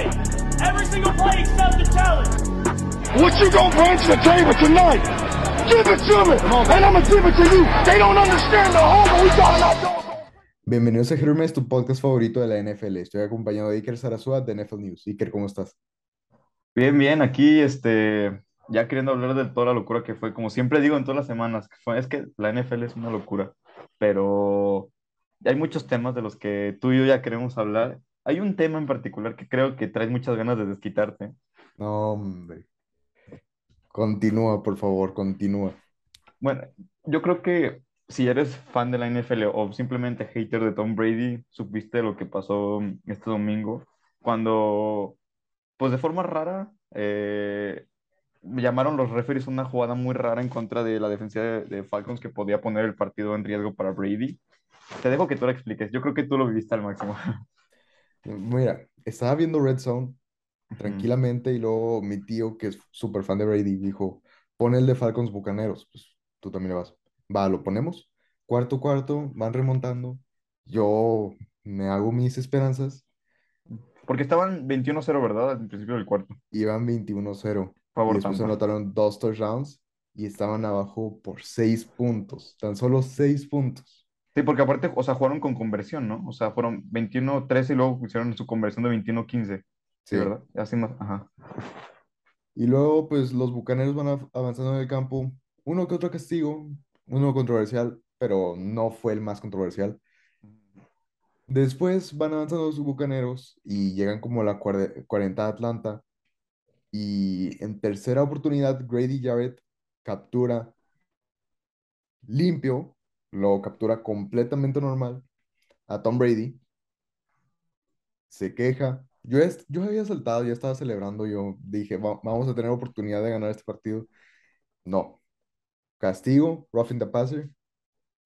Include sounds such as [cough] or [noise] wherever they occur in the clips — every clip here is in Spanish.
Every single play except the challenge. What you gonna bring to the table tonight? Give it to me, and I'ma give it to you. They don't understand the hunger we. Bienvenidos a Hermes, tu podcast favorito de la NFL. Estoy acompañado de Iker Sarasúa de NFL News. Iker, ¿cómo estás? Bien, bien, aquí este, ya queriendo hablar de toda la locura que fue, como siempre digo en todas las semanas, que fue- es que la NFL es una locura, pero hay muchos temas de los que tú y yo ya queremos hablar. Hay un tema en particular que creo que traes muchas ganas de desquitarte. No, hombre. Continúa, por favor, continúa. Bueno, yo creo que si eres fan de la NFL o simplemente hater de Tom Brady, supiste lo que pasó este domingo, cuando, pues de forma rara, eh, llamaron los referees una jugada muy rara en contra de la defensa de, de Falcons que podía poner el partido en riesgo para Brady. Te dejo que tú lo expliques. Yo creo que tú lo viviste al máximo. [laughs] Mira, estaba viendo Red Zone tranquilamente y luego mi tío, que es súper fan de Brady, dijo, pon el de Falcons Bucaneros. Pues tú también le vas. Va, lo ponemos. Cuarto, cuarto, van remontando. Yo me hago mis esperanzas. Porque estaban 21-0, ¿verdad? Al principio del cuarto. Iban 21-0. Y Favor, después Tampa. anotaron dos touchdowns y estaban abajo por seis puntos. Tan solo seis puntos. Sí, porque aparte, o sea, jugaron con conversión, ¿no? O sea, fueron 21-13 y luego hicieron su conversión de 21-15. Sí. ¿verdad? Así más, ajá. Y luego, pues los bucaneros van av- avanzando en el campo. Uno que otro castigo, uno controversial, pero no fue el más controversial. Después van avanzando los bucaneros y llegan como a la cuare- 40 de Atlanta. Y en tercera oportunidad, Grady Jarrett captura limpio, lo captura completamente normal a Tom Brady. Se queja. Yo, yo había saltado, ya estaba celebrando. Yo dije, "Va- vamos a tener oportunidad de ganar este partido. No. Castigo, roughing the passer.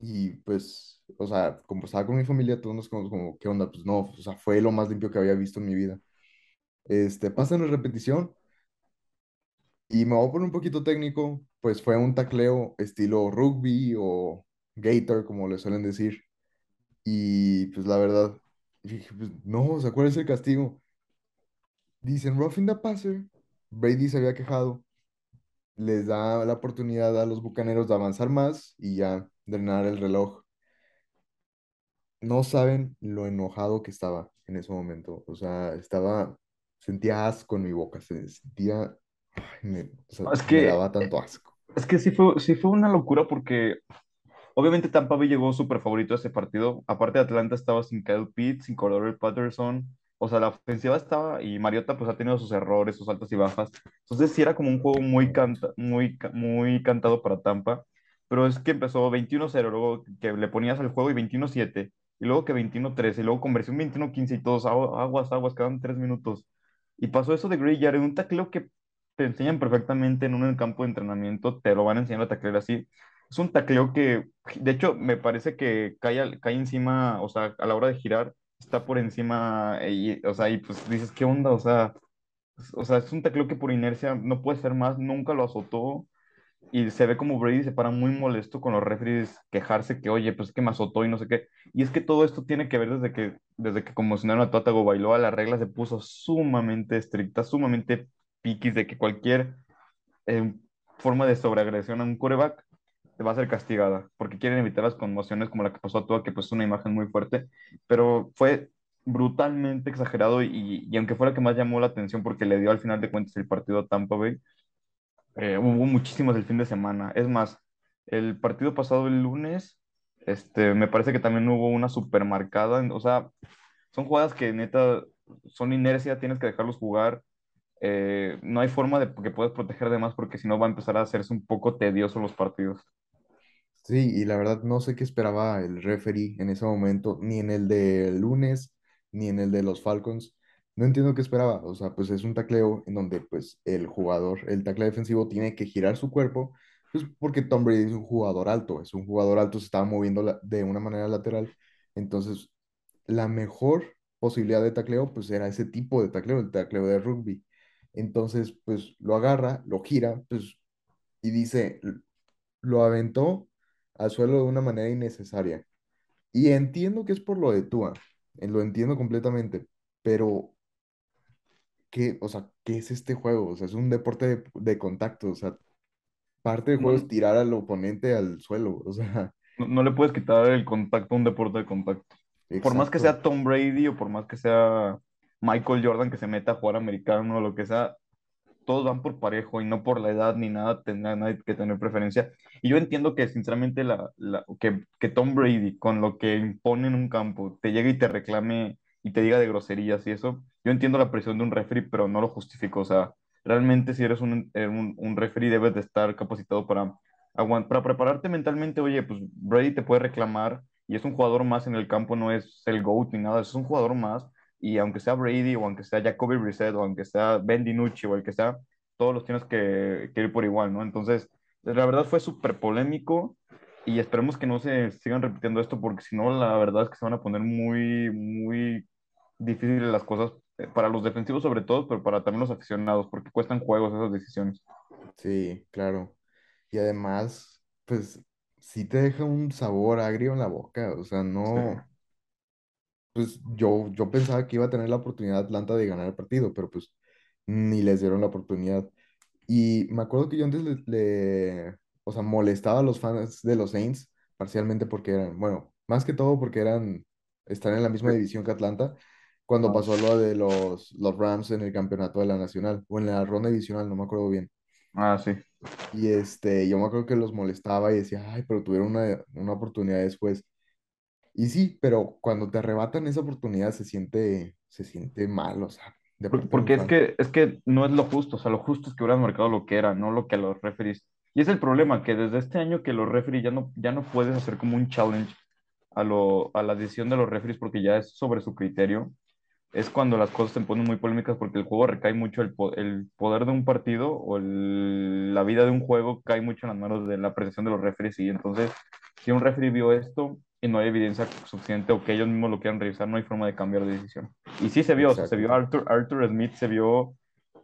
Y pues, o sea, como estaba con mi familia, todos nos quedamos como, ¿qué onda? Pues no, o sea, fue lo más limpio que había visto en mi vida. Este, pasan en repetición y me voy a poner un poquito técnico, pues fue un tacleo estilo rugby o gator, como le suelen decir. Y pues la verdad, dije, pues, no, o sea, ¿cuál es el castigo? Dicen roughing the passer. Brady se había quejado. Les da la oportunidad a los bucaneros de avanzar más y ya drenar el reloj. No saben lo enojado que estaba en ese momento. O sea, estaba, sentía asco en mi boca. Se sentía, ay, me, o sea, Es me que, daba tanto asco. es que sí fue, sí fue una locura porque obviamente Tampa Bay llegó súper favorito a ese partido. Aparte Atlanta estaba sin Kyle Pitts, sin Cordero Patterson. O sea, la ofensiva estaba y Mariota pues ha tenido sus errores, sus altas y bajas. Entonces sí era como un juego muy, canta, muy, muy cantado para Tampa. Pero es que empezó 21-0, luego que le ponías al juego y 21-7, y luego que 21-13, y luego conversión 21-15 y todos agu- aguas, aguas, quedaban tres minutos. Y pasó eso de Gray Jarrett, un tacleo que te enseñan perfectamente en un campo de entrenamiento, te lo van a enseñar a taclear así. Es un tacleo que, de hecho, me parece que cae, cae encima, o sea, a la hora de girar, está por encima, y, o sea, y pues dices, ¿qué onda? O sea, es- o sea, es un tacleo que por inercia no puede ser más, nunca lo azotó, y se ve como Brady se para muy molesto con los referees, quejarse que, oye, pues es que me azotó y no sé qué. Y es que todo esto tiene que ver desde que, desde que conmocionaron a Tua Tagovailoa, la regla se puso sumamente estricta, sumamente piquis de que cualquier eh, forma de sobreagresión a un quarterback va a ser castigada, porque quieren evitar las conmociones como la que pasó a Tua, que pues es una imagen muy fuerte, pero fue brutalmente exagerado y, y aunque fue la que más llamó la atención porque le dio al final de cuentas el partido a Tampa Bay, eh, hubo muchísimos el fin de semana. Es más, el partido pasado el lunes, este, me parece que también hubo una super marcada. O sea, son jugadas que neta son inercia, tienes que dejarlos jugar. Eh, no hay forma de que puedas proteger de más porque si no va a empezar a hacerse un poco tedioso los partidos. Sí, y la verdad no sé qué esperaba el referee en ese momento, ni en el del lunes, ni en el de los Falcons. No entiendo qué esperaba. O sea, pues es un tacleo en donde pues el jugador, el tackle defensivo tiene que girar su cuerpo, pues porque Tom Brady es un jugador alto, es un jugador alto, se estaba moviendo de una manera lateral. Entonces, la mejor posibilidad de tacleo pues era ese tipo de tacleo, el tacleo de rugby. Entonces, pues lo agarra, lo gira, pues y dice, lo aventó al suelo de una manera innecesaria. Y entiendo que es por lo de Tua, eh, lo entiendo completamente, pero ¿qué, o sea, ¿qué es este juego? O sea, es un deporte de, de contacto, o sea, parte del juego es tirar al oponente al suelo, o sea, no, no le puedes quitar el contacto a un deporte de contacto. Por más que sea Tom Brady o por más que sea Michael Jordan que se meta a jugar americano o lo que sea, todos van por parejo y no por la edad ni nada, tendrá nadie que tener preferencia. Y yo entiendo que sinceramente la, la- que, que Tom Brady, con lo que impone en un campo, te llegue y te reclame y te diga de groserías y eso, yo entiendo la presión de un referee, pero no lo justifico. O sea, realmente si eres un, eh, un, un referee debes de estar capacitado para, para prepararte mentalmente. Oye, pues Brady te puede reclamar y es un jugador más en el campo, no es el GOAT ni nada, es un jugador más y aunque sea Brady o aunque sea Jacoby Brissett o aunque sea Ben DiNucci o el que sea, todos los tienes que, que ir por igual, ¿no? Entonces, la verdad fue súper polémico y esperemos que no se sigan repitiendo esto porque si no, la verdad es que se van a poner muy, muy difíciles las cosas eh, para los defensivos sobre todo, pero para también los aficionados porque cuestan juegos esas decisiones. sí, claro. Y además, pues, sí te deja un sabor agrio en la boca, o sea, Sí. Pues yo, yo pensaba que iba a tener la oportunidad Atlanta de ganar el partido, pero pues ni les dieron la oportunidad. Y me acuerdo que yo antes le, le- o sea, molestaba a los fans de los Saints, parcialmente porque eran, bueno, más que todo porque eran, están en la misma división que Atlanta, cuando pasó lo de los, los Rams en el campeonato de la Nacional, o en la ronda divisional, no me acuerdo bien. ah, sí. Y este, yo me acuerdo que los molestaba y decía, ay, pero tuvieron una, una oportunidad después. Y sí, pero cuando te arrebatan esa oportunidad se siente, se siente mal, o sea, de Por- parte de un Porque es que, es que no es lo justo, o sea, lo justo es que hubieran marcado lo que era, no lo que los referees. Y es el problema, que desde este año que los referees ya no, ya no puedes hacer como un challenge a, lo, a la decisión de los referees porque ya es sobre su criterio es cuando las cosas se ponen muy polémicas porque el juego recae mucho, el, el poder de un partido o el- la vida de un juego cae mucho en las manos de la apreciación de los referees y entonces si un referee vio esto y no hay evidencia suficiente o que ellos mismos lo quieran revisar, no hay forma de cambiar de decisión. Y sí se vio, se vio. Arthur, Arthur Smith, se vio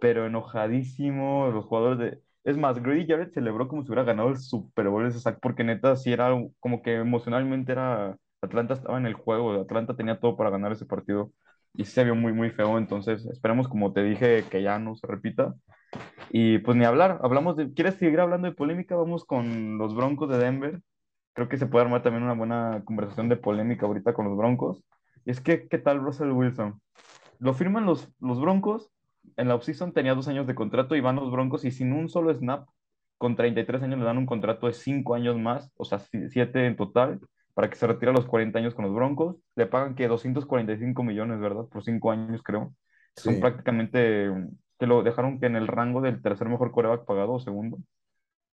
pero enojadísimo, los jugadores de... Es más, Grady Jarrett celebró como si hubiera ganado el Super Bowl ese sack porque neta sí era como que emocionalmente era... Atlanta estaba en el juego, Atlanta tenía todo para ganar ese partido y se vio muy, muy feo. Entonces, esperemos, como te dije, que ya no se repita. Y pues ni hablar, hablamos de. ¿Quieres seguir hablando de polémica? Vamos con los Broncos de Denver. Creo que se puede armar también una buena conversación de polémica ahorita con los Broncos. Y es que, ¿qué tal Russell Wilson? Lo firman los, los Broncos. En la offseason tenía dos años de contrato y van los Broncos y sin un solo snap, con 33 años le dan un contrato de cinco años más, o sea, si- siete en total, para que se retire a los 40 años con los Broncos. Le pagan que 245 millones, ¿verdad? Por cinco años, creo. Son prácticamente, que lo dejaron que en el rango del tercer mejor coreback pagado o segundo.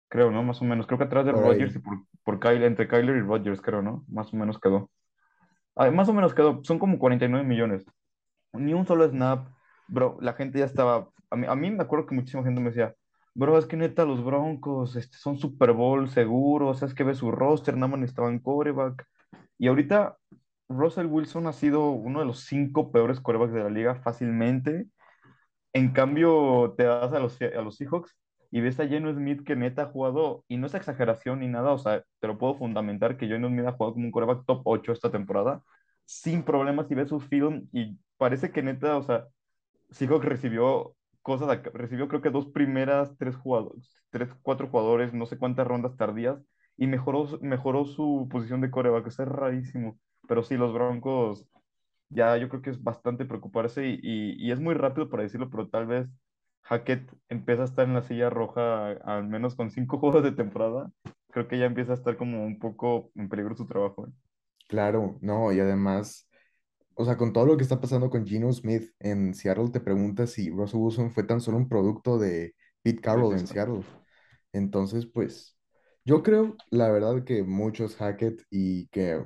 Creo, ¿no? Más o menos. Creo que atrás de por Rodgers y por, por Kyle, entre Kyler y Rodgers, creo, ¿no? Más o menos quedó. Ah, más o menos quedó. Son como 49 millones ni un solo snap, bro, la gente ya estaba, a mí, a mí me acuerdo que muchísima gente me decía, bro, es que neta los Broncos este, son Super Bowl seguros, es que ve su roster, nada más necesitaban quarterback, y ahorita Russell Wilson ha sido uno de los cinco peores quarterbacks de la liga fácilmente, en cambio te vas a los, a los Seahawks y ves a Geno Smith que neta ha jugado, y no es exageración ni nada, o sea, te lo puedo fundamentar que Geno Smith ha jugado como un quarterback top 8 esta temporada, sin problemas y ves su film y parece que neta, o sea, Seahawks recibió cosas, recibió creo que dos primeras, tres jugadores, tres, cuatro jugadores, no sé cuántas rondas tardías, y mejoró, mejoró su posición de coreback, eso es rarísimo. Pero sí, los Broncos, ya yo creo que es bastante preocuparse, y, y es muy rápido para decirlo, pero tal vez Hackett empieza a estar en la silla roja, al menos con cinco [laughs] juegos de temporada. Creo que ya empieza a estar como un poco en peligro su trabajo. ¿eh? Claro, no, y además, o sea, con todo lo que está pasando con Geno Smith en Seattle, te preguntas si Russell Wilson fue tan solo un producto de Pete Carroll sí, en. Seattle. Entonces, pues, yo creo, la verdad, que muchos Hackett y que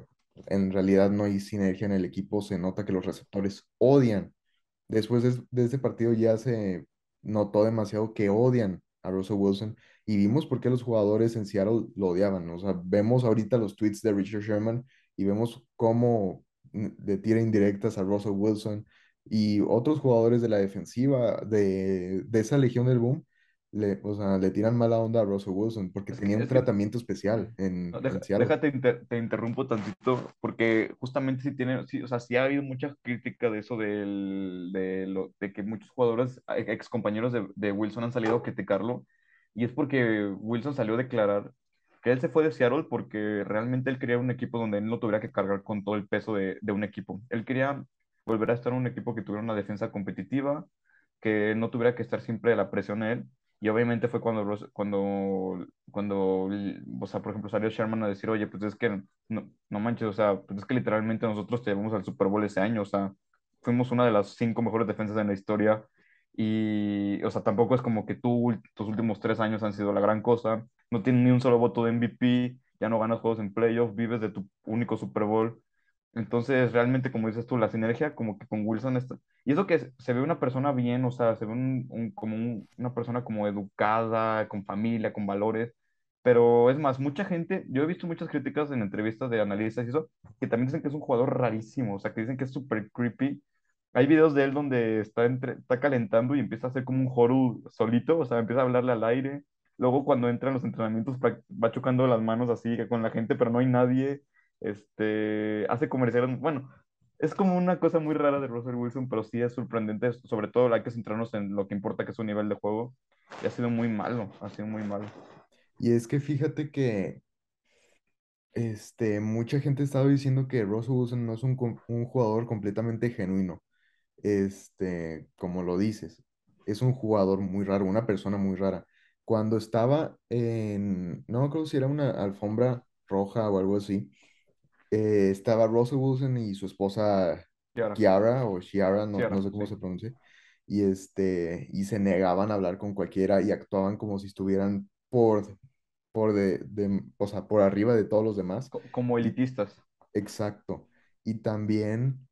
en realidad no hay sinergia en el equipo, se nota que los receptores odian. Después de, de este partido ya se notó demasiado que odian a Russell Wilson y vimos por qué los jugadores en Seattle lo odiaban. O sea, vemos ahorita los tweets de Richard Sherman y vemos cómo mm, le tira indirectas a Russell Wilson y otros jugadores de la defensiva de, de esa Legión del Boom le, o sea, le tiran mala onda a Russell Wilson porque Es que, tenía un es que tratamiento especial en, No, en deja- Seattle. déjate, inter- te interrumpo tantito, porque justamente sí tiene, sí, o sea, sí ha habido mucha crítica de eso del, de, lo, de que muchos jugadores, ex compañeros de, de Wilson han salido a criticarlo, y es porque Wilson salió a declarar que él se fue de Seattle porque realmente él quería un equipo donde él no tuviera que cargar con todo el peso de, de un equipo. Él quería volver a estar en un equipo que tuviera una defensa competitiva, que no tuviera que estar siempre la presión a él. Y obviamente fue cuando, cuando, cuando, o sea, por ejemplo, salió Sherman a decir, oye, pues es que no, no manches, o sea, pues es que literalmente nosotros te llevamos al Super Bowl ese año, o sea, fuimos una de las cinco mejores defensas en la historia. Y, o sea, tampoco es como que tú, tus últimos tres años han sido la gran cosa. No tienes ni un solo voto de MVP, ya no ganas juegos en playoffs, vives de tu único Super Bowl. Entonces, realmente, como dices tú, la sinergia como que con Wilson está... Y eso que se ve una persona bien, o sea, se ve un, como un- una persona como educada, con familia, con valores. Pero es más, mucha gente, yo he visto muchas críticas en entrevistas de analistas y eso, que también dicen que es un jugador rarísimo, o sea, que dicen que es súper creepy. Hay videos de él donde está, entre, está calentando y empieza a hacer como un joru solito, o sea, empieza a hablarle al aire. Luego cuando entra en los entrenamientos va chocando las manos así con la gente, pero no hay nadie este, hace comerciales, bueno, es como una cosa muy rara de Russell Wilson, pero sí es sorprendente, sobre todo hay que centrarnos en lo que importa, que es su nivel de juego, y ha sido muy malo, ha sido muy malo. Y es que fíjate que este, mucha gente estaba diciendo que Russell Wilson no es un, jugador completamente genuino. Este, como lo dices, es un jugador muy raro, una persona muy rara. Cuando estaba en, no acuerdo si era una alfombra roja o algo así, eh, estaba Russell Wilson y su esposa Kiara o Shiara, no, no sé cómo sí. se pronuncia, y, este, y se negaban a hablar con cualquiera y actuaban como si estuvieran por, por, de, de- o sea, por arriba de todos los demás. Co- como elitistas. exacto. Y también,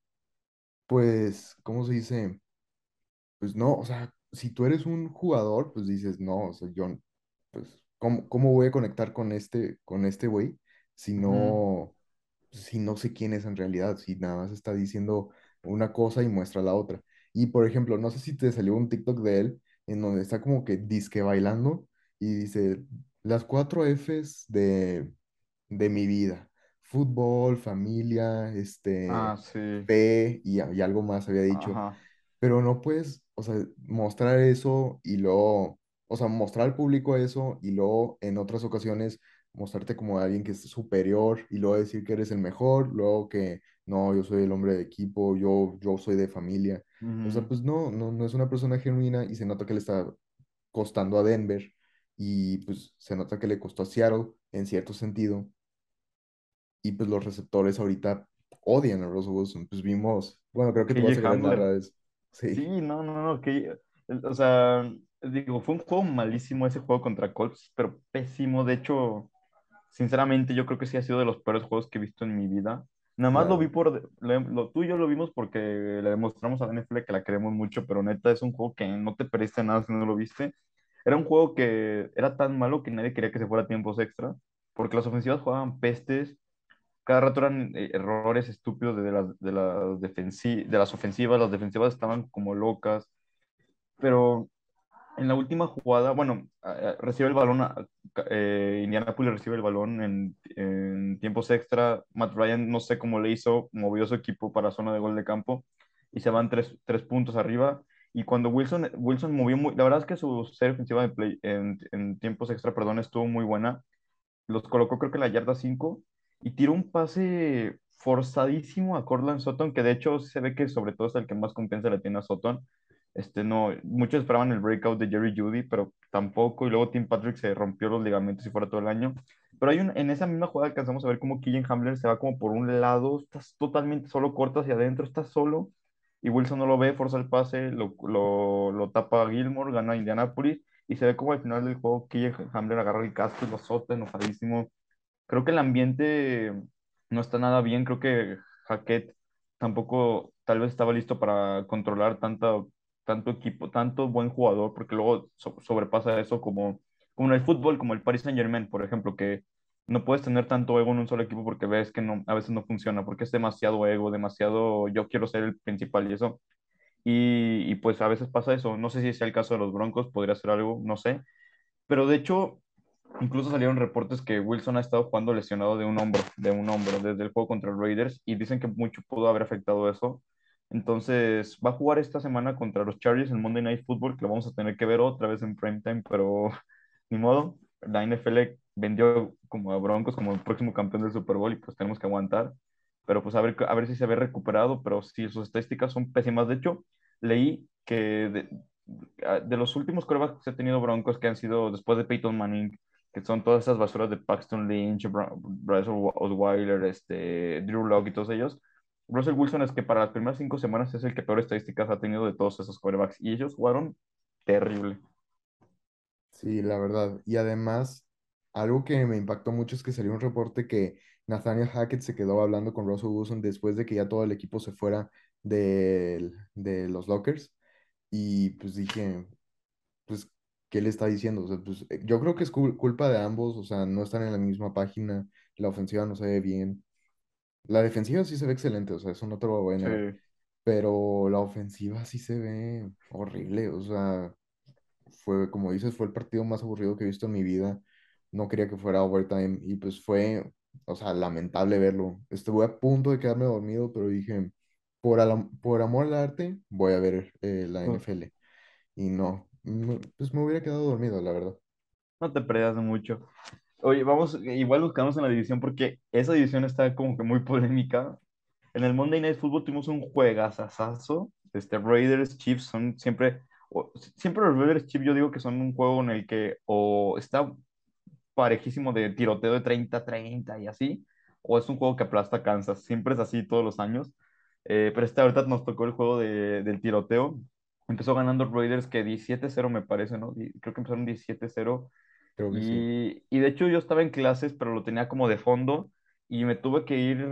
pues, ¿cómo se dice? Pues no, o sea, si tú eres un jugador, pues dices, no, o sea, yo, pues, ¿cómo, cómo voy a conectar con este, con este güey si no, si no sé quién es en realidad, si nada más está diciendo una cosa y muestra la otra? Y por ejemplo, no sé si te salió un TikTok de él en donde está como que disque bailando y dice las cuatro Fs de, de mi vida, fútbol, familia, Ah, este, sí, fe y, y algo más había dicho ajá. pero no puedes, o sea, mostrar eso y luego, o sea, mostrar al público eso y luego en otras ocasiones mostrarte como alguien que es superior y luego decir que eres el mejor, luego que no, yo soy el hombre de equipo, yo, yo soy de familia. O sea, pues no, no, no es una persona genuina y se nota que le está costando a Denver y pues se nota que le costó a Seattle en cierto sentido y pues los receptores ahorita odian a Russell Wilson. Pues vimos, bueno, creo que tú vas a narrar eso. Sí, Sí. no, no, no, que, o sea, digo, fue un juego malísimo ese juego contra Colts, pero pésimo. De hecho, sinceramente, yo creo que sí ha sido de los peores juegos que he visto en mi vida. Nada más lo vi Claro. por, lo, tú y yo lo vimos porque le demostramos a la NFL que la queremos mucho, pero neta es un juego que no te perdiste nada si no lo viste. Era un juego que era tan malo que nadie quería que se fuera a tiempos extra, porque las ofensivas jugaban pestes, cada rato eran eh, errores estúpidos de las, de las, defensi- de las ofensivas, las defensivas estaban como locas, pero en la última jugada, bueno, recibe el balón, eh, Indianapolis recibe el balón en, en tiempos extra, Matt Ryan no sé cómo le hizo, movió su equipo para zona de gol de campo y se van tres, tres puntos arriba. Y cuando Wilson, Wilson movió muy, la verdad es que su serie ofensiva de play, en, en tiempos extra, perdón, estuvo muy buena los colocó creo que en la yarda 5 y tiró un pase forzadísimo a Cortland Sutton, que de hecho se ve que sobre todo es el que más confianza le tiene a Sutton. Este, no, muchos esperaban el breakout de Jerry Judy, pero tampoco, y luego Tim Patrick se rompió los ligamentos y fuera todo el año. Pero hay un, en esa misma jugada alcanzamos a ver cómo Killian Hamler se va como por un lado, estás totalmente solo, corta hacia adentro, está solo, y Wilson no lo ve, forza el pase, lo, lo, lo tapa Gilmore, gana Indianapolis, y se ve como al final del juego Killian Hamler agarra el casco y lo azota enojadísimo. Creo que el ambiente no está nada bien. Creo que Hackett tampoco tal vez estaba listo para controlar tanta, tanto equipo, tanto buen jugador, porque luego so- sobrepasa eso como, como en el fútbol, como el Paris Saint-Germain, por ejemplo, que no puedes tener tanto ego en un solo equipo porque ves que no, a veces no funciona, porque es demasiado ego, demasiado yo quiero ser el principal y eso. Y, y pues a veces pasa eso. No sé si sea el caso de los Broncos, podría ser algo, no sé. Pero de hecho, incluso salieron reportes que Wilson ha estado jugando lesionado de un hombro, de un hombro, desde el juego contra los Raiders, y dicen que mucho pudo haber afectado eso. Entonces, va a jugar esta semana contra los Chargers en Monday Night Football, que lo vamos a tener que ver otra vez en primetime, pero [laughs] ni modo. La NFL vendió como a Broncos como el próximo campeón del Super Bowl y pues tenemos que aguantar. Pero pues a ver, a ver si se ve recuperado, pero sí, sus estadísticas son pésimas. De hecho, leí que de, de los últimos corebacks que se ha tenido Broncos, que han sido después de Peyton Manning, que son todas esas basuras de Paxton Lynch, Bryce Osweiler, este, Drew Locke y todos ellos, Russell Wilson es que para las primeras cinco semanas es el que peor estadísticas ha tenido de todos esos quarterbacks y ellos jugaron terrible. Sí, la verdad. Y además, algo que me impactó mucho es que salió un reporte que Nathaniel Hackett se quedó hablando con Russell Wilson después de que ya todo el equipo se fuera de, de los lockers. Y pues dije, pues, ¿qué le está diciendo? O sea, pues, eh, yo creo que es cul- culpa de ambos, o sea, no están en la misma página, la ofensiva no se ve bien. La defensiva sí se ve excelente, o sea, eso no te lo voy a Sí. pero la ofensiva sí se ve horrible, o sea, fue, como dices, fue el partido más aburrido que he visto en mi vida. No quería que fuera overtime y pues fue, o sea, lamentable verlo. Estuve a punto de quedarme dormido, pero dije, por, por amor al arte, voy a ver eh, la. NFL. Y no, pues me hubiera quedado dormido, la verdad. No te peleas mucho. Oye, vamos, igual quedamos en la división porque esa división está como que muy polémica. En el Monday Night Football tuvimos un juegazazazo. Este, Raiders, Chiefs son siempre, o- siempre los Raiders, Chiefs yo digo que son un juego en el que o está parejísimo de tiroteo de 30-30 y así, o es un juego que aplasta Kansas. Siempre es así todos los años. Eh, pero esta ahorita nos tocó el juego de- del tiroteo. Empezó ganando Raiders que 17-0 me parece, ¿no? Creo que empezaron 17-0 Creo que sí. y, y de hecho yo estaba en clases, pero lo tenía como de fondo y me tuve que ir,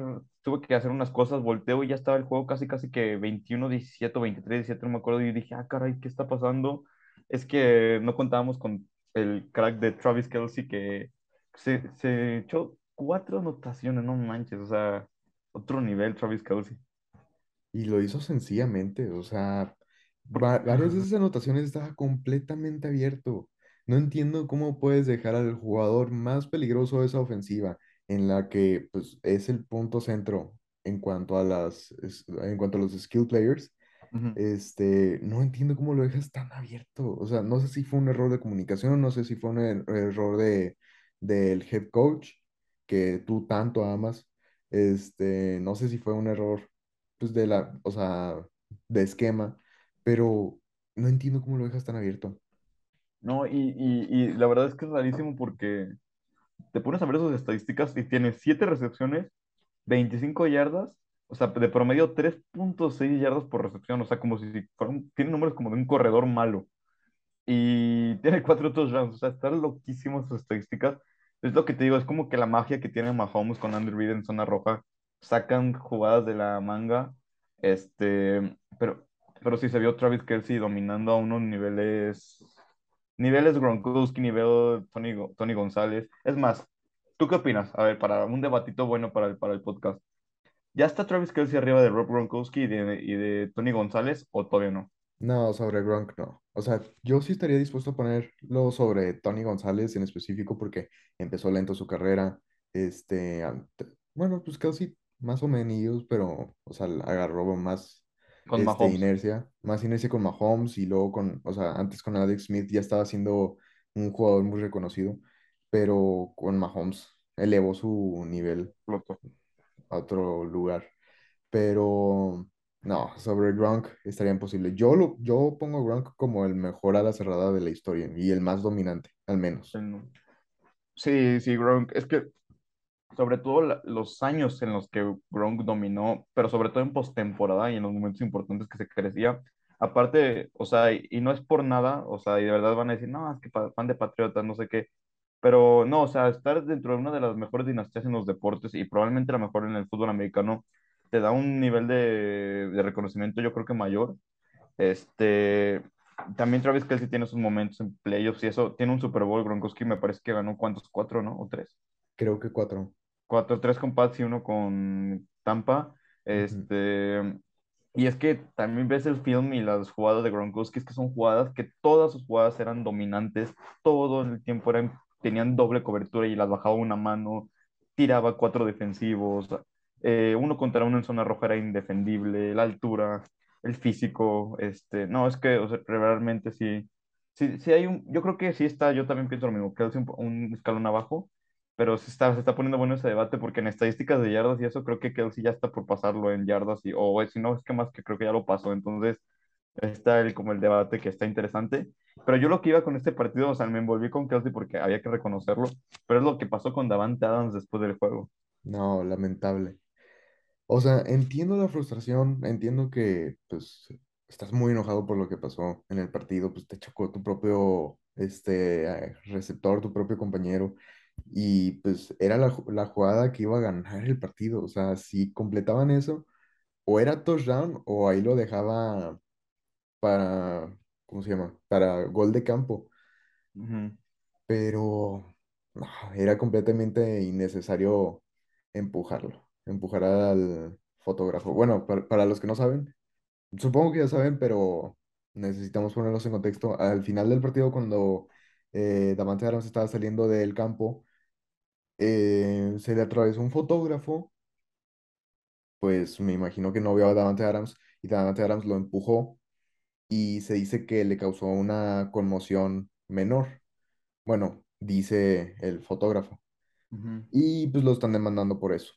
tuve que hacer unas cosas, volteo y ya estaba el juego casi casi que 21-17 o 23-17, no me acuerdo, y dije, ah, caray, ¿qué está pasando? Es que no contábamos con el crack de Travis Kelce que se, se echó cuatro anotaciones, no manches, o sea, otro nivel Travis Kelce. Y lo hizo sencillamente, o sea, va- varias de esas anotaciones estaba completamente abierto. No entiendo cómo puedes dejar al jugador más peligroso de esa ofensiva, en la que pues, es el punto centro en cuanto a las, en cuanto a los skill players. Este, no entiendo cómo lo dejas tan abierto. O sea, no sé si fue un error de comunicación, no sé si fue un er- error de, del head coach que tú tanto amas. Este, no sé si fue un error, pues, de la, o sea, de esquema, pero no entiendo cómo lo dejas tan abierto. No, y, y, y la verdad es que es rarísimo porque te pones a ver sus estadísticas y tiene 7 recepciones, 25 yardas, o sea, de promedio 3.6 yardas por recepción, o sea, como si fueran- tiene números como de un corredor malo. Y tiene 4 touchdowns, o sea, están loquísimos sus estadísticas. Es lo que te digo, es como que la magia que tiene Mahomes con Andrew Reid en zona roja, sacan jugadas de la manga, este, pero, pero sí se vio Travis Kelce dominando a unos niveles Niveles Gronkowski, nivel Tony, Tony González. Es más, ¿tú qué opinas? A ver, para un debatito bueno para el, para el podcast. ¿Ya está Travis Kelce arriba de Rob Gronkowski y de, y de Tony González o todavía no? No, sobre Gronk no. O sea, yo sí estaría dispuesto a ponerlo sobre Tony González en específico porque empezó lento su carrera. Este, bueno, pues casi más o menos, pero, o sea, agarró más Con este, Mahomes. inercia, más inercia con Mahomes y luego con, o sea, antes con Alex Smith ya estaba siendo un jugador muy reconocido, pero con Mahomes elevó su nivel Loco. a otro lugar. Pero no, sobre Gronk estaría imposible. Yo lo, yo pongo a Gronk como el mejor ala cerrada de la historia y el más dominante, al menos. Sí, sí, Gronk. Es que sobre todo los años en los que Gronk dominó, pero sobre todo en postemporada y en los momentos importantes que se crecía. Aparte, o sea, y, no es por nada, o sea, y de verdad van a decir, no, es que fan de Patriotas, no sé qué. Pero no, o sea, estar dentro de una de las mejores dinastías en los deportes y probablemente la mejor en el fútbol americano, te da un nivel de, de reconocimiento, yo creo que mayor. Este, también Travis Kelce tiene sus momentos en playoffs y eso, tiene un Super Bowl, Gronkowski me parece que ganó cuántos, cuatro, ¿no? O tres. Creo que cuatro. Cuatro, tres con Pats y uno con Tampa. Este, Y es que también ves el film y las jugadas de Gronkowski, es que son jugadas que todas sus jugadas eran dominantes, todo el tiempo eran, tenían doble cobertura y las bajaba una mano, tiraba cuatro defensivos, eh, uno contra uno en zona roja era indefendible, la altura, el físico, este, no, es que o sea, realmente sí, sí, sí hay un, yo creo que sí está, yo también pienso lo mismo, que es un, un escalón abajo, pero se está, se está poniendo bueno ese debate porque en estadísticas de yardas y eso creo que Kelsey ya está por pasarlo en yardas y, o si no, es que más que creo que ya lo pasó. Entonces está el, como el debate que está interesante. Pero yo lo que iba con este partido, o sea, me envolví con Kelsey porque había que reconocerlo, pero es lo que pasó con Davante Adams después del juego. No, lamentable. O sea, entiendo la frustración, entiendo que pues estás muy enojado por lo que pasó en el partido, pues te chocó tu propio este eh, receptor, tu propio compañero y pues era la, la jugada que iba a ganar el partido, o sea, si completaban eso, o era touchdown o ahí lo dejaba para, ¿cómo se llama? Para gol de campo, pero no, era completamente innecesario empujarlo, empujar al fotógrafo. Bueno, para, para los que no saben, supongo que ya saben, pero necesitamos ponerlos en contexto. Al final del partido, cuando eh, Davante Adams estaba saliendo del campo, eh, se le atravesó un fotógrafo, pues me imagino que no vio a Davante Adams y Davante Adams lo empujó y se dice que le causó una conmoción menor. Bueno, dice el fotógrafo. Y pues lo están demandando por eso.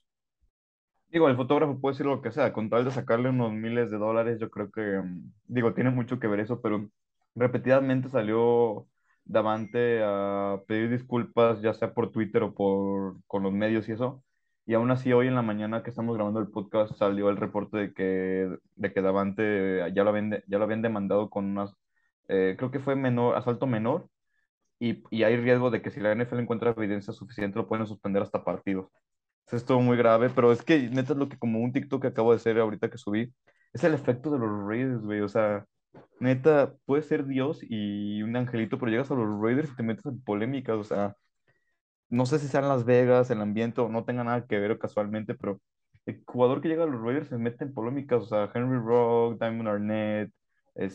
Digo, el fotógrafo puede decir lo que sea, con tal de sacarle unos miles de dólares, yo creo que, mm, digo, tiene mucho que ver eso, pero repetidamente salió Davante a pedir disculpas, ya sea por Twitter o por con los medios y eso, y aún así hoy en la mañana que estamos grabando el podcast salió el reporte de que, de que Davante ya lo habían, ya lo habían demandado con unas, eh, creo que fue menor, asalto menor, y, y hay riesgo de que si la NFL encuentra evidencia suficiente lo pueden suspender hasta partidos. Eso estuvo muy grave, pero es que neta es lo que como un TikTok que acabo de hacer ahorita que subí, es el efecto de los Raiders, güey, o sea, neta, puedes ser Dios y un angelito, pero llegas a los Raiders y te metes en polémicas, o sea, no sé si sea en Las Vegas, el ambiente o no tenga nada que ver casualmente, pero el jugador que llega a los Raiders se mete en polémicas, o sea, Henry Rock, Diamond Arnett,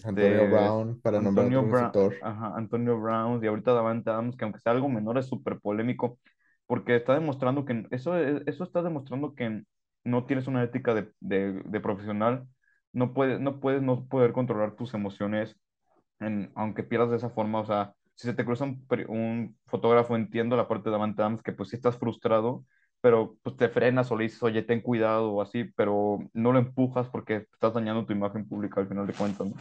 Antonio este, Brown, para nombrar Antonio otro Brown, ajá, Antonio Brown y ahorita Davante Adams, que aunque sea algo menor es súper polémico, porque está demostrando que, eso, es- eso está demostrando que no tienes una ética de, de, de profesional, no puedes, no puedes no poder controlar tus emociones en- aunque pierdas de esa forma, o sea, si se te cruza un, un fotógrafo, entiendo la parte de Davante Adams, que pues sí estás frustrado, pero pues te frenas o le dices, oye, ten cuidado o así, pero no lo empujas porque estás dañando tu imagen pública al final de cuentas, ¿no?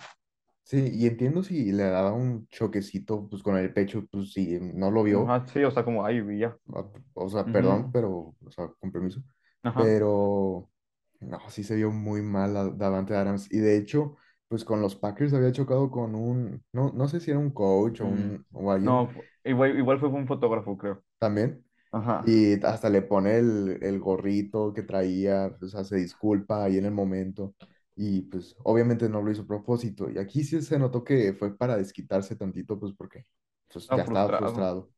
Sí, y entiendo si le daba un choquecito pues con el pecho, pues si no lo vio, Ajá, sí, o sea, como, ay, y ya. ah, o sea, perdón, Ujú, pero, o sea, con permiso, Ajá. pero no, sí se vio muy mal a Davante Adams, y de hecho, pues con los Packers había chocado con un, no, no sé si era un coach o, mm, un, o alguien No, igual, igual fue un fotógrafo, creo. también, Ajá. y hasta le pone el, el gorrito que traía, o sea, se disculpa ahí en el momento. Y pues obviamente no lo hizo a propósito. Y aquí sí se notó que fue para desquitarse tantito, pues porque pues, ya estaba frustrado.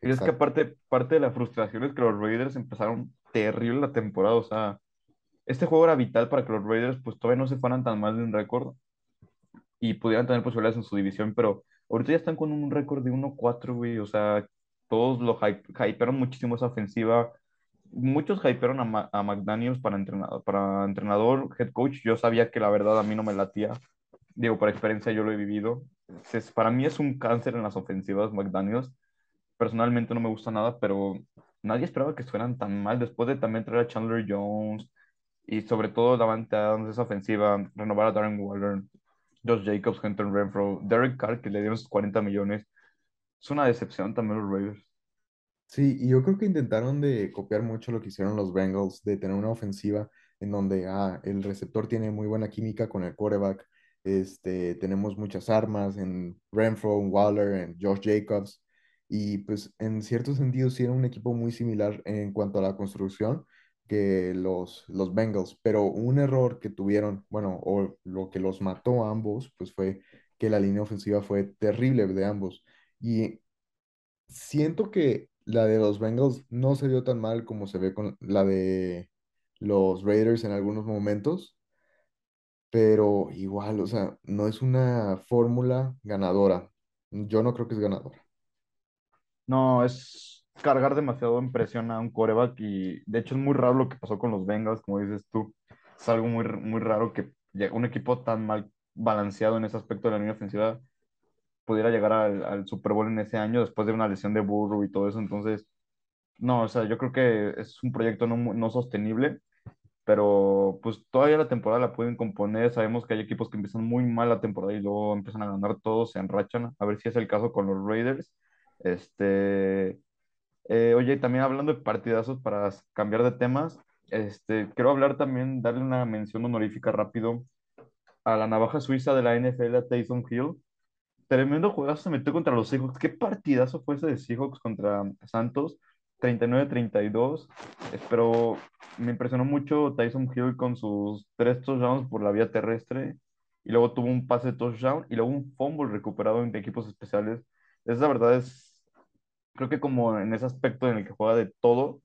Y es que aparte, parte de la frustración es que los Raiders empezaron terrible la temporada, o sea, este juego era vital para que los Raiders pues todavía no se fueran tan mal de un récord y pudieran tener posibilidades en su división, pero ahorita ya están con un récord de 1-4, güey, o sea, todos lo hype, hypearon muchísimo esa ofensiva, muchos hypearon a, a McDaniels para entrenador, para entrenador, head coach, yo sabía que la verdad a mí no me latía, digo, por experiencia yo lo he vivido, Es- para mí es un cáncer en las ofensivas McDaniels, personalmente no me gusta nada, pero nadie esperaba que fueran tan mal. Después de también traer a Chandler Jones y sobre todo Davante Adams, esa ofensiva, renovar a Darren Waller, Josh Jacobs, Hunter Renfro, Derek Carr, que le dieron sus 40 millones. Es una decepción también los Raiders. Sí, y yo creo que intentaron de copiar mucho lo que hicieron los Bengals, de tener una ofensiva en donde ah, el receptor tiene muy buena química con el quarterback, este, tenemos muchas armas en Renfro, en Waller, en Josh Jacobs, y pues en cierto sentido sí era un equipo muy similar en cuanto a la construcción que los, los Bengals, pero un error que tuvieron, bueno, o lo que los mató a ambos, pues fue que la línea ofensiva fue terrible de ambos. Y Siento que la de los Bengals no se vio tan mal como se ve con la de los Raiders en algunos momentos, pero igual, o sea, no es una fórmula ganadora. Yo no creo que es ganadora. No, es cargar demasiado en presión a un coreback y de hecho es muy raro lo que pasó con los Bengals, como dices tú. Es algo muy, muy raro que un equipo tan mal balanceado en ese aspecto de la línea ofensiva pudiera llegar al, al Super Bowl en ese año después de una lesión de Burrow y todo eso. Entonces, no, o sea, yo creo que es un proyecto no, no sostenible, pero pues todavía la temporada la pueden componer. Sabemos que hay equipos que empiezan muy mal la temporada y luego empiezan a ganar todos, se enrachan. A ver si es el caso con los Raiders. Este, eh, oye, también hablando de partidazos para cambiar de temas, este, quiero hablar también, darle una mención honorífica rápido a la navaja suiza de la NFL, a Taysom Hill. Tremendo juegazo se metió contra los Seahawks. ¿Qué partidazo fue ese de Seahawks contra Santos? 39-32. Eh, Pero me impresionó mucho Tyson Hill con sus tres touchdowns por la vía terrestre. Y luego tuvo un pase de touchdown y luego un fumble recuperado en equipos especiales. Es la verdad, es creo que como en ese aspecto en el que juega de todo,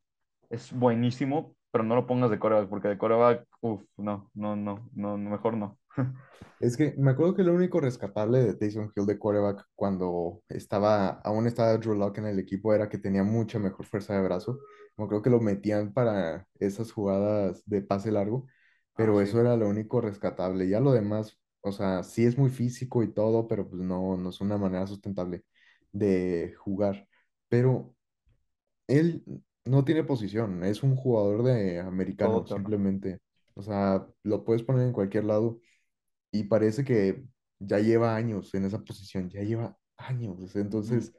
es buenísimo, pero no lo pongas de coreback, porque de coreback, uff, no, no, no, no, mejor no. [laughs] Es que me acuerdo que lo único rescatable de Taysom Hill de quarterback cuando estaba, aún estaba Drew Lock en el equipo era que tenía mucha mejor fuerza de brazo. Como creo que lo metían para esas jugadas de pase largo, Ah, pero sí. eso era lo único rescatable. Ya lo demás, o sea, sí es muy físico y todo, pero pues no, no es una manera sustentable de jugar. Pero él no tiene posición, es un jugador de americano, simplemente. O sea, lo puedes poner en cualquier lado y parece que ya lleva años en esa posición, ya lleva años. Entonces,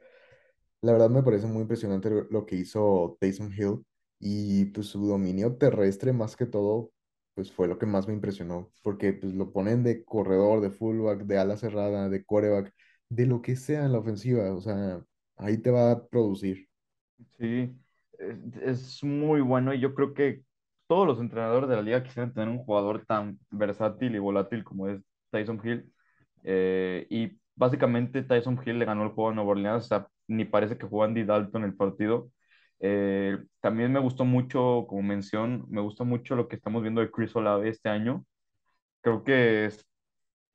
la verdad me parece muy impresionante lo que hizo Taysom Hill y pues su dominio terrestre más que todo, pues fue lo que más me impresionó, porque pues lo ponen de corredor, de fullback, de ala cerrada, de quarterback, de lo que sea en la ofensiva, o sea, ahí te va a producir. Sí, es, muy bueno y yo creo que todos los entrenadores de la liga quisieran tener un jugador tan versátil y volátil como es Tyson Hill. Eh, y básicamente Tyson Hill le ganó el juego a Nueva Orleans, o sea, ni parece que jugó Andy Dalton el partido. Eh, también me gustó mucho, como mención, me gustó mucho lo que estamos viendo de Chris Olave este año. Creo que es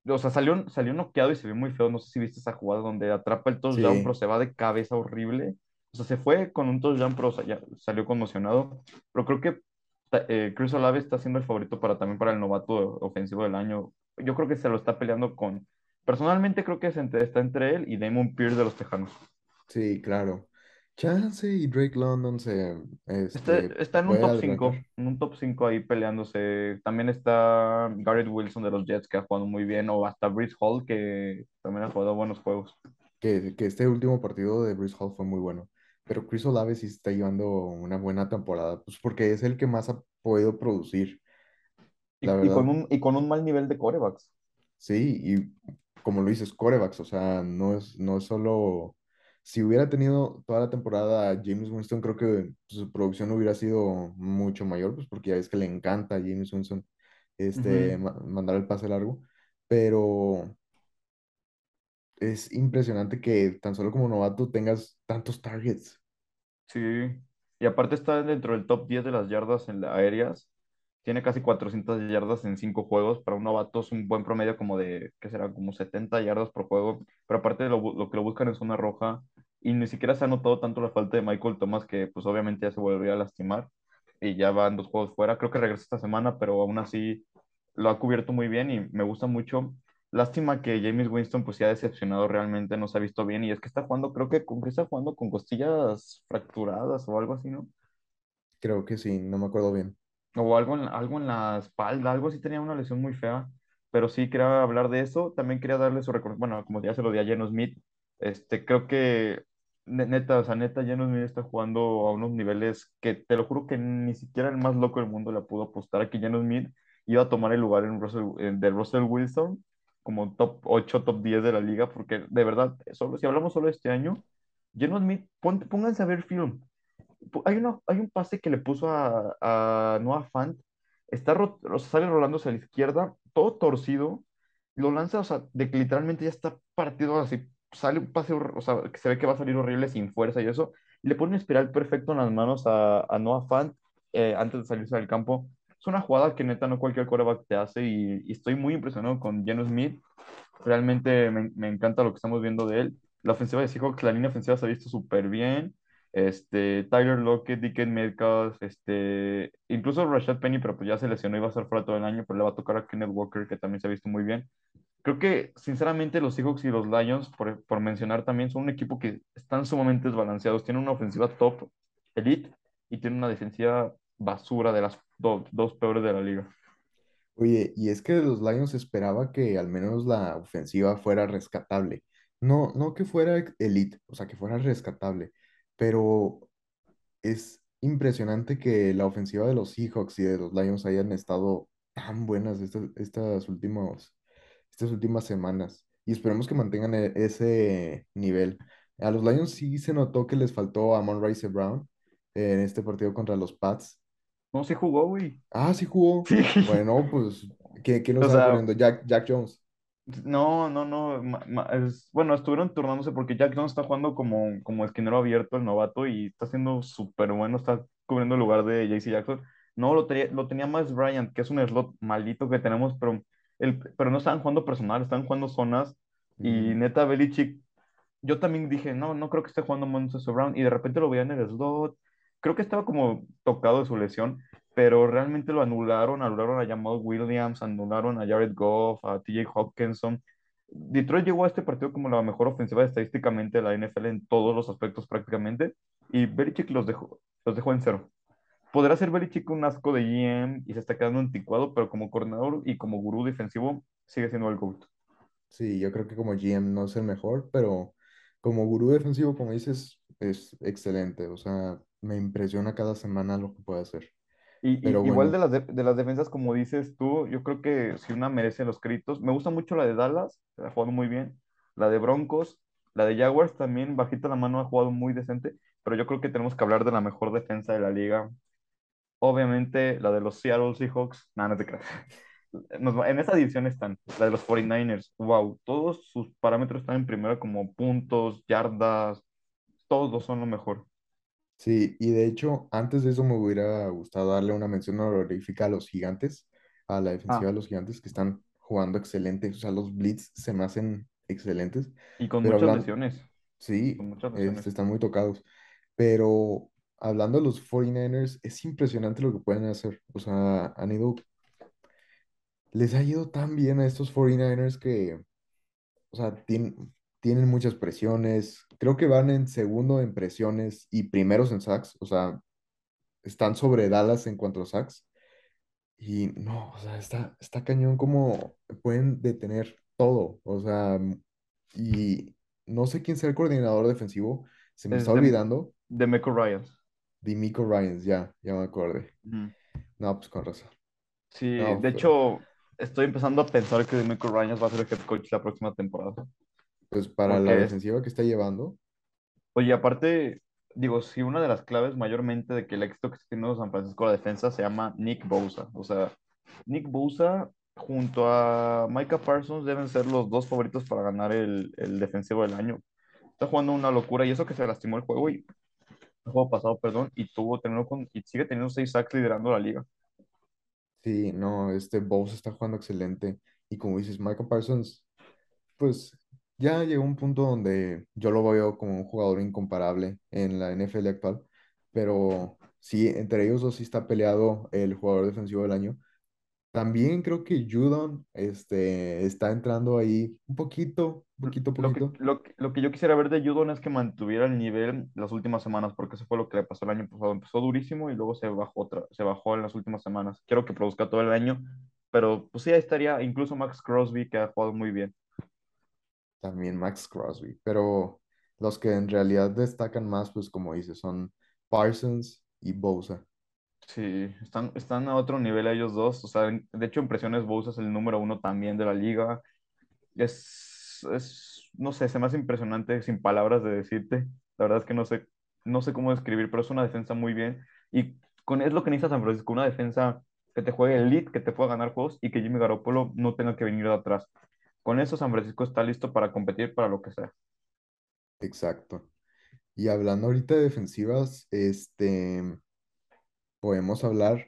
o sea, salió, salió noqueado y se vio muy feo. No sé si viste esa jugada donde atrapa el touchdown, pero Sí, se va de cabeza horrible. O sea, se fue con un touchdown, pero o sea, ya salió conmocionado. Pero creo que eh, Chris Olave está siendo el favorito para también para el novato ofensivo del año. Yo creo que se lo está peleando con. Personalmente creo que es entre- está entre él y Damon Pierce de los Tejanos. sí, claro. Chance y Drake London se, Está, este, está en un top arrancar. 5 en un top 5 ahí peleándose. También está Garrett Wilson de los Jets, que ha jugado muy bien, o hasta Breece Hall, que también ha jugado buenos juegos. que, que este último partido de Bruce Hall fue muy bueno. Pero Chris Olave sí está llevando una buena temporada, pues porque es el que más ha podido producir, la Y, y con un, y con un mal nivel de corebacks. Sí, y como lo dices, corebacks, o sea, no es, no es solo... Si hubiera tenido toda la temporada a James Winston, creo que su producción hubiera sido mucho mayor, pues porque ya ves que le encanta a James Winston este, mandar el pase largo, pero es impresionante que tan solo como novato tengas tantos targets. Sí. Y aparte está dentro del top 10 de las yardas en la- aéreas. Tiene casi 400 yardas en 5 juegos. Para un novato es un buen promedio como de, ¿qué será? Como 70 yardas por juego. Pero aparte lo, lo que lo buscan en zona roja. Y ni siquiera se ha notado tanto la falta de Michael Thomas que pues obviamente ya se volvería a lastimar. Y ya van dos juegos fuera. Creo que regresa esta semana, pero aún así lo ha cubierto muy bien y me gusta mucho. Lástima que James Winston pues se ha decepcionado realmente, no se ha visto bien y es que está jugando, creo que con que está jugando con costillas fracturadas o algo así, ¿no? Creo que sí, no me acuerdo bien. O algo en, algo en la espalda, algo así tenía una lesión muy fea, pero sí quería hablar de eso, también quería darle su reconocimiento, bueno, como ya se lo di a Geno Smith, este, creo que ne- neta, o sea, neta, Geno Smith está jugando a unos niveles que te lo juro que ni siquiera el más loco del mundo le pudo apostar a que Geno Smith iba a tomar el lugar en Russell, de Russell Wilson como top 8 top 10 de la liga, porque de verdad, solo, si hablamos solo de este año, Geno Smith, pon- pónganse a ver film hay, hay un pase que le puso a, Noah Fant, está o sea, sale rolándose a la izquierda, todo torcido, lo lanza, o sea, de que literalmente ya está partido así, sale un pase, o sea, que se ve que va a salir horrible sin fuerza y eso, le pone un espiral perfecto en las manos a, Noah Fant eh, antes de salirse del campo. es una jugada que neta no cualquier quarterback te hace y, y estoy muy impresionado con Geno Smith. Realmente me, me encanta lo que estamos viendo de él. La ofensiva de Seahawks, la línea ofensiva se ha visto súper bien. Este, Tyler Lockett, Dickens Metcalf, este, incluso Rashad Penny, pero pues ya se lesionó y va a estar fuera todo el año, pero le va a tocar a Kenneth Walker, que también se ha visto muy bien. Creo que, sinceramente, los Seahawks y los Lions, por, por mencionar también, son un equipo que están sumamente desbalanceados. Tienen una ofensiva top, elite, y tienen una defensiva basura de las do- dos peores de la liga. Oye, y es que de los Lions esperaba que al menos la ofensiva fuera rescatable. No, no que fuera elite, o sea, que fuera rescatable, pero es impresionante que la ofensiva de los Seahawks y de los Lions hayan estado tan buenas estas, estas últimas, estas últimas semanas. Y esperemos que mantengan e- ese nivel. A los Lions sí se notó que les faltó a Amon Brown en este partido contra los Pats. No se jugó, güey. Ah, sí jugó. Sí. Bueno, pues, ¿qué, O estaba sea, poniendo? Jack, Jack Jones. No, no, no. ma- ma- es- bueno, estuvieron turnándose porque Jack Jones está jugando como, como esquinero abierto, el novato, y está siendo súper bueno. Está cubriendo el lugar de JC Jackson. No, lo tenía, lo tenía más Bryant, que es un slot maldito que tenemos, pero, el, pero no estaban jugando personal, estaban jugando zonas. Y Mm, neta, Belichick, yo también dije, no, no creo que esté jugando Montes Brown, y de repente lo veía en el slot. Creo que estaba como tocado de su lesión, pero realmente lo anularon, anularon a Jamal Williams, anularon a Jared Goff, a TJ Hawkinson. Detroit llegó a este partido como la mejor ofensiva estadísticamente de la NFL en todos los aspectos prácticamente, y Belichick los dejó, los dejó en cero. Podrá ser Belichick un asco de GM y se está quedando anticuado, pero como coordinador y como gurú defensivo sigue siendo el GOAT. Sí, yo creo que como GM no es el mejor, pero como gurú defensivo, como dices, es excelente. O sea, me impresiona cada semana lo que puede hacer. Y, igual de las, de, de las defensas, como dices tú, yo creo que si una merece los créditos. Me gusta mucho la de Dallas, que ha jugado muy bien. La de Broncos, la de Jaguars también, bajita la mano, ha jugado muy decente. Pero yo creo que tenemos que hablar de la mejor defensa de la liga. Obviamente, la de los Seattle Seahawks. No, no te creas. [laughs] Nos en esa división están, la de los 49ers. Wow, todos sus parámetros están en primera, como puntos, yardas, todos son lo mejor. Sí, y de hecho, antes de eso me hubiera gustado darle una mención honorífica a los gigantes, a la defensiva Ah, de los gigantes que están jugando excelente. O sea, los blitz se me hacen excelentes. y con Pero muchas hablan, lesiones, sí, con muchas este, lesiones. están muy tocados. Pero hablando de los 49ers, es impresionante lo que pueden hacer. O sea, han ido les ha ido tan bien a estos 49ers que, o sea, tien- tienen muchas presiones. Creo que van en segundo en presiones y primeros en sacks. O sea, están sobre Dallas en cuanto a sacks. Y no, o sea, está, está cañón como pueden detener todo. O sea, y no sé quién sea el coordinador defensivo. Se me está Es de, olvidando. de Meco Ryans. Dimico Ryans, ya, ya me acordé. No, pues con razón. Sí, No, de pero, hecho, estoy empezando a pensar que Demeco Ryans va a ser el head coach la próxima temporada. Pues para la Porque es, defensiva que está llevando, oye, aparte, digo, sí, una de las claves mayormente de que el éxito que está teniendo San Francisco la defensa se llama Nick Bosa. O sea, Nick Bosa junto a Micah Parsons deben ser los dos favoritos para ganar el, el defensivo del año. Está jugando una locura y eso que se lastimó el juego y el juego pasado, perdón, y tuvo con, y sigue teniendo seis sacks liderando la liga. Sí, no, este Bose está jugando excelente. Y como dices, Michael Parsons, pues ya llegó un punto donde yo lo veo como un jugador incomparable en la NFL actual. Pero sí, entre ellos dos sí está peleado el jugador defensivo del año. También creo que Judon este, está entrando ahí un poquito, poquito, Lo que, poquito. lo, que- lo que yo quisiera ver de Judon es que mantuviera el nivel las últimas semanas, porque eso fue lo que le pasó el año pasado. Empezó durísimo y luego se bajó otra, se bajó en las últimas semanas. Quiero que produzca todo el año, pero pues sí, ahí estaría incluso Max Crosby, que ha jugado muy bien. También Max Crosby. Pero los que en realidad destacan más, pues como dices, son Parsons y Bosa. Sí, están, están a otro nivel ellos dos. O sea, de hecho, en presiones Bosa es el número uno también de la liga. Es, es, no sé, se me hace impresionante sin palabras de decirte. La verdad es que no sé, no sé cómo describir, pero es una defensa muy bien. Y con, es lo que necesita San Francisco, una defensa que te juegue elite, que te pueda ganar juegos y que Jimmy Garoppolo no tenga que venir de atrás. Con eso San Francisco está listo para competir para lo que sea. Exacto. Y hablando ahorita de defensivas, este, podemos hablar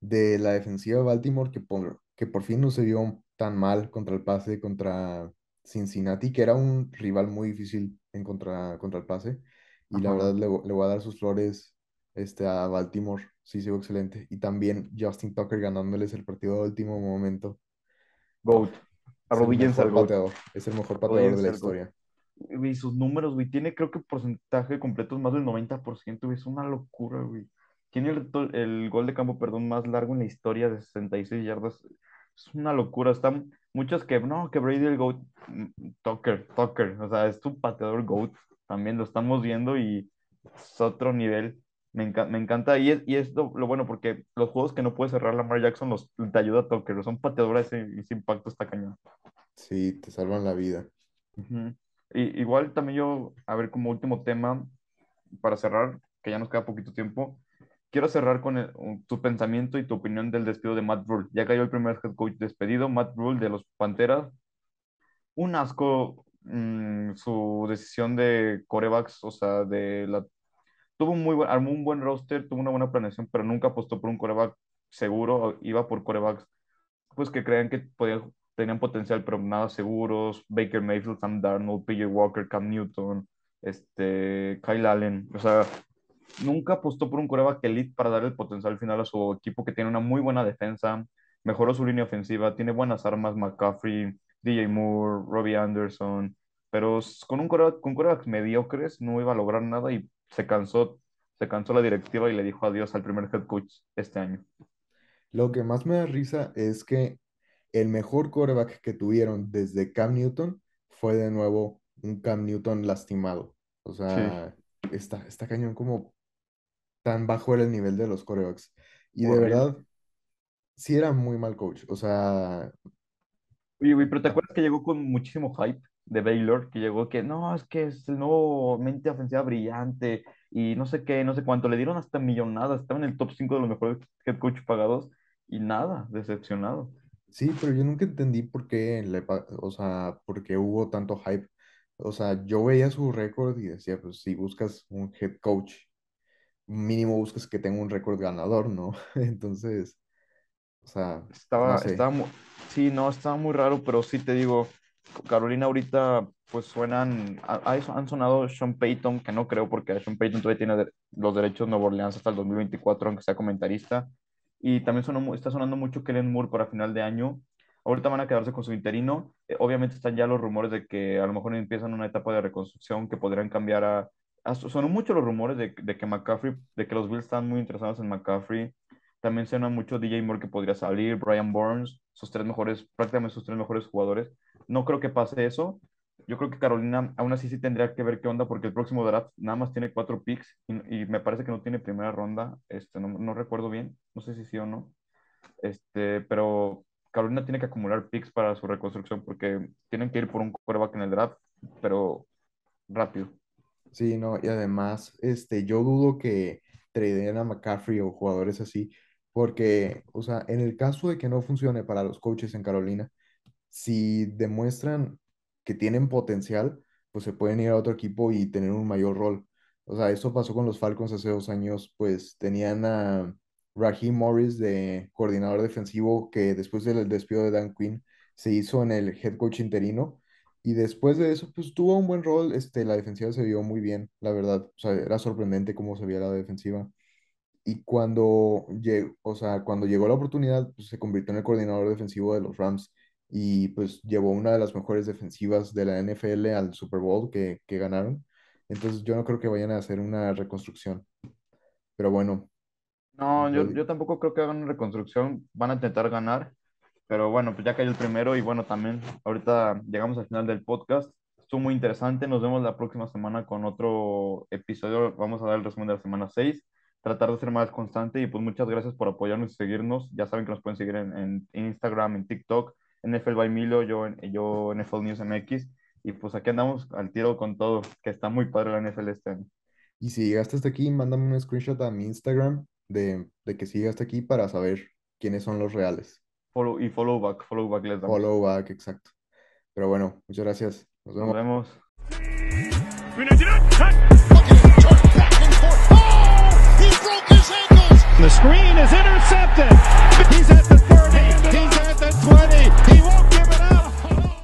de la defensiva de Baltimore que por, que por fin no se vio tan mal contra el pase contra Cincinnati, que era un rival muy difícil en contra, contra el pase. Y la verdad le, le voy a dar sus flores este, a Baltimore. Sí, se vio excelente. Y también Justin Tucker ganándoles el partido de último momento. GOAT. Arrodíllense al GOAT. pateador. Es el mejor pateador de la historia. Güey, sus números, güey, tiene creo que porcentaje completo es más del 90%, güey, es una locura, güey. Tiene el, el gol de campo, perdón, más largo en la historia de 66 yardas. Es una locura. Están muchos que, no, que Brady el GOAT, mm, Tucker, Tucker, o sea, es tu pateador GOAT. También lo estamos viendo y es otro nivel. Me, enca- me encanta. Y es, y es lo, lo bueno porque los juegos que no puede cerrar Lamar Jackson los, te ayuda Tucker. Son pateadores ese, ese impacto está cañón. Sí, te salvan la vida. Y, igual también yo, a ver, como último tema, para cerrar, que ya nos queda poquito tiempo, quiero cerrar con el- tu pensamiento y tu opinión del despido de Matt Rule. Ya cayó el primer head coach despedido, Matt Rule de los Panteras. Un asco mm, su decisión de corebacks, o sea, de la... Tuvo un muy buen, armó un buen roster, tuvo una buena planeación, pero nunca apostó por un coreback seguro, iba por corebacks pues que creían que podían, tenían potencial, pero nada seguros. Baker Mayfield, Sam Darnold, PJ Walker, Cam Newton, este, Kyle Allen. O sea, nunca apostó por un coreback elite para dar el potencial final a su equipo que tiene una muy buena defensa, mejoró su línea ofensiva, tiene buenas armas, McCaffrey, DJ Moore, Robbie Anderson, pero con un coreback, con corebacks mediocres no iba a lograr nada y se cansó, se cansó la directiva y le dijo adiós al primer head coach este año. Lo que más me da risa es que el mejor quarterback que tuvieron desde Cam Newton fue de nuevo un Cam Newton lastimado. O sea, está, está cañón como tan bajo era el nivel de los quarterbacks. Y de verdad, sí era muy mal coach. O sea, Oye, güey, pero ¿te acuerdas que llegó con muchísimo hype de Baylor? Que llegó que, no, es que es el nuevo mente ofensiva brillante y no sé qué, no sé cuánto. Le dieron hasta millonadas, estaba en el top 5 de los mejores head coach pagados y nada, decepcionado. sí, pero yo nunca entendí por qué le, o sea, por qué hubo tanto hype. O sea, yo veía su récord y decía, pues si buscas un head coach, mínimo buscas que tenga un récord ganador, ¿no? [laughs] Entonces, o sea, Estaba, no sé. estaba sí, no, estaba muy raro, pero sí te digo, Carolina ahorita, pues suenan, han sonado Sean Payton, que no creo porque Sean Payton todavía tiene los derechos de Nueva Orleans hasta el 2024, aunque sea comentarista. Y también sonó está sonando mucho Kellen Moore para final de año. Ahorita van a quedarse con su interino. Eh, obviamente están ya los rumores de que a lo mejor empiezan una etapa de reconstrucción que podrían cambiar a... a- sonó mucho los rumores de, de que McCaffrey, de que los Bills están muy interesados en McCaffrey. También suena mucho DJ Moore que podría salir, Brian Burns, sus tres mejores, prácticamente sus tres mejores jugadores. No creo que pase eso. Yo creo que Carolina aún así sí tendría que ver qué onda porque el próximo draft nada más tiene cuatro picks y, me parece que no tiene primera ronda. Este, no, no recuerdo bien, no sé si sí o no. Este, pero Carolina tiene que acumular picks para su reconstrucción porque tienen que ir por un quarterback en el draft, pero rápido. Sí, no, y además, este, yo dudo que tradeen a McCaffrey o jugadores así, porque, o sea, en el caso de que no funcione para los coaches en Carolina, si demuestran que tienen potencial, pues se pueden ir a otro equipo y tener un mayor rol. O sea, eso pasó con los Falcons hace dos años, pues tenían a Raheem Morris de coordinador defensivo que después del despido de Dan Quinn se hizo en el head coach interino y después de eso, pues tuvo un buen rol, este, la defensiva se vio muy bien, la verdad, o sea, era sorprendente cómo se veía la defensiva. Y cuando llegó, o sea, cuando llegó la oportunidad, pues se convirtió en el coordinador defensivo de los Rams y pues llevó una de las mejores defensivas de la NFL al Super Bowl que, que ganaron. Entonces yo no creo que vayan a hacer una reconstrucción. Pero bueno, No, yo yo, tampoco creo que hagan una reconstrucción. Van a intentar ganar, pero bueno, pues ya cayó el primero y bueno, también ahorita llegamos al final del podcast. Estuvo muy interesante. Nos vemos la próxima semana con otro episodio. Vamos a dar el resumen de la semana 6. Tratar de ser más constante y pues muchas gracias por apoyarnos y seguirnos. Ya saben que nos pueden seguir en, en Instagram, en TikTok, NFL by Milo, yo, en- yo NFL News MX. Y pues aquí andamos al tiro con todo, que está muy padre la NFL este año. y si llegaste hasta aquí, mándame un screenshot a mi Instagram de, de que sí llegaste aquí para saber quiénes son los reales. Follow, y follow back, follow back les damos. Follow back, exacto. Pero bueno, muchas gracias. Nos Nos vemos. The screen is intercepted. He's at the 30. He's at the 20.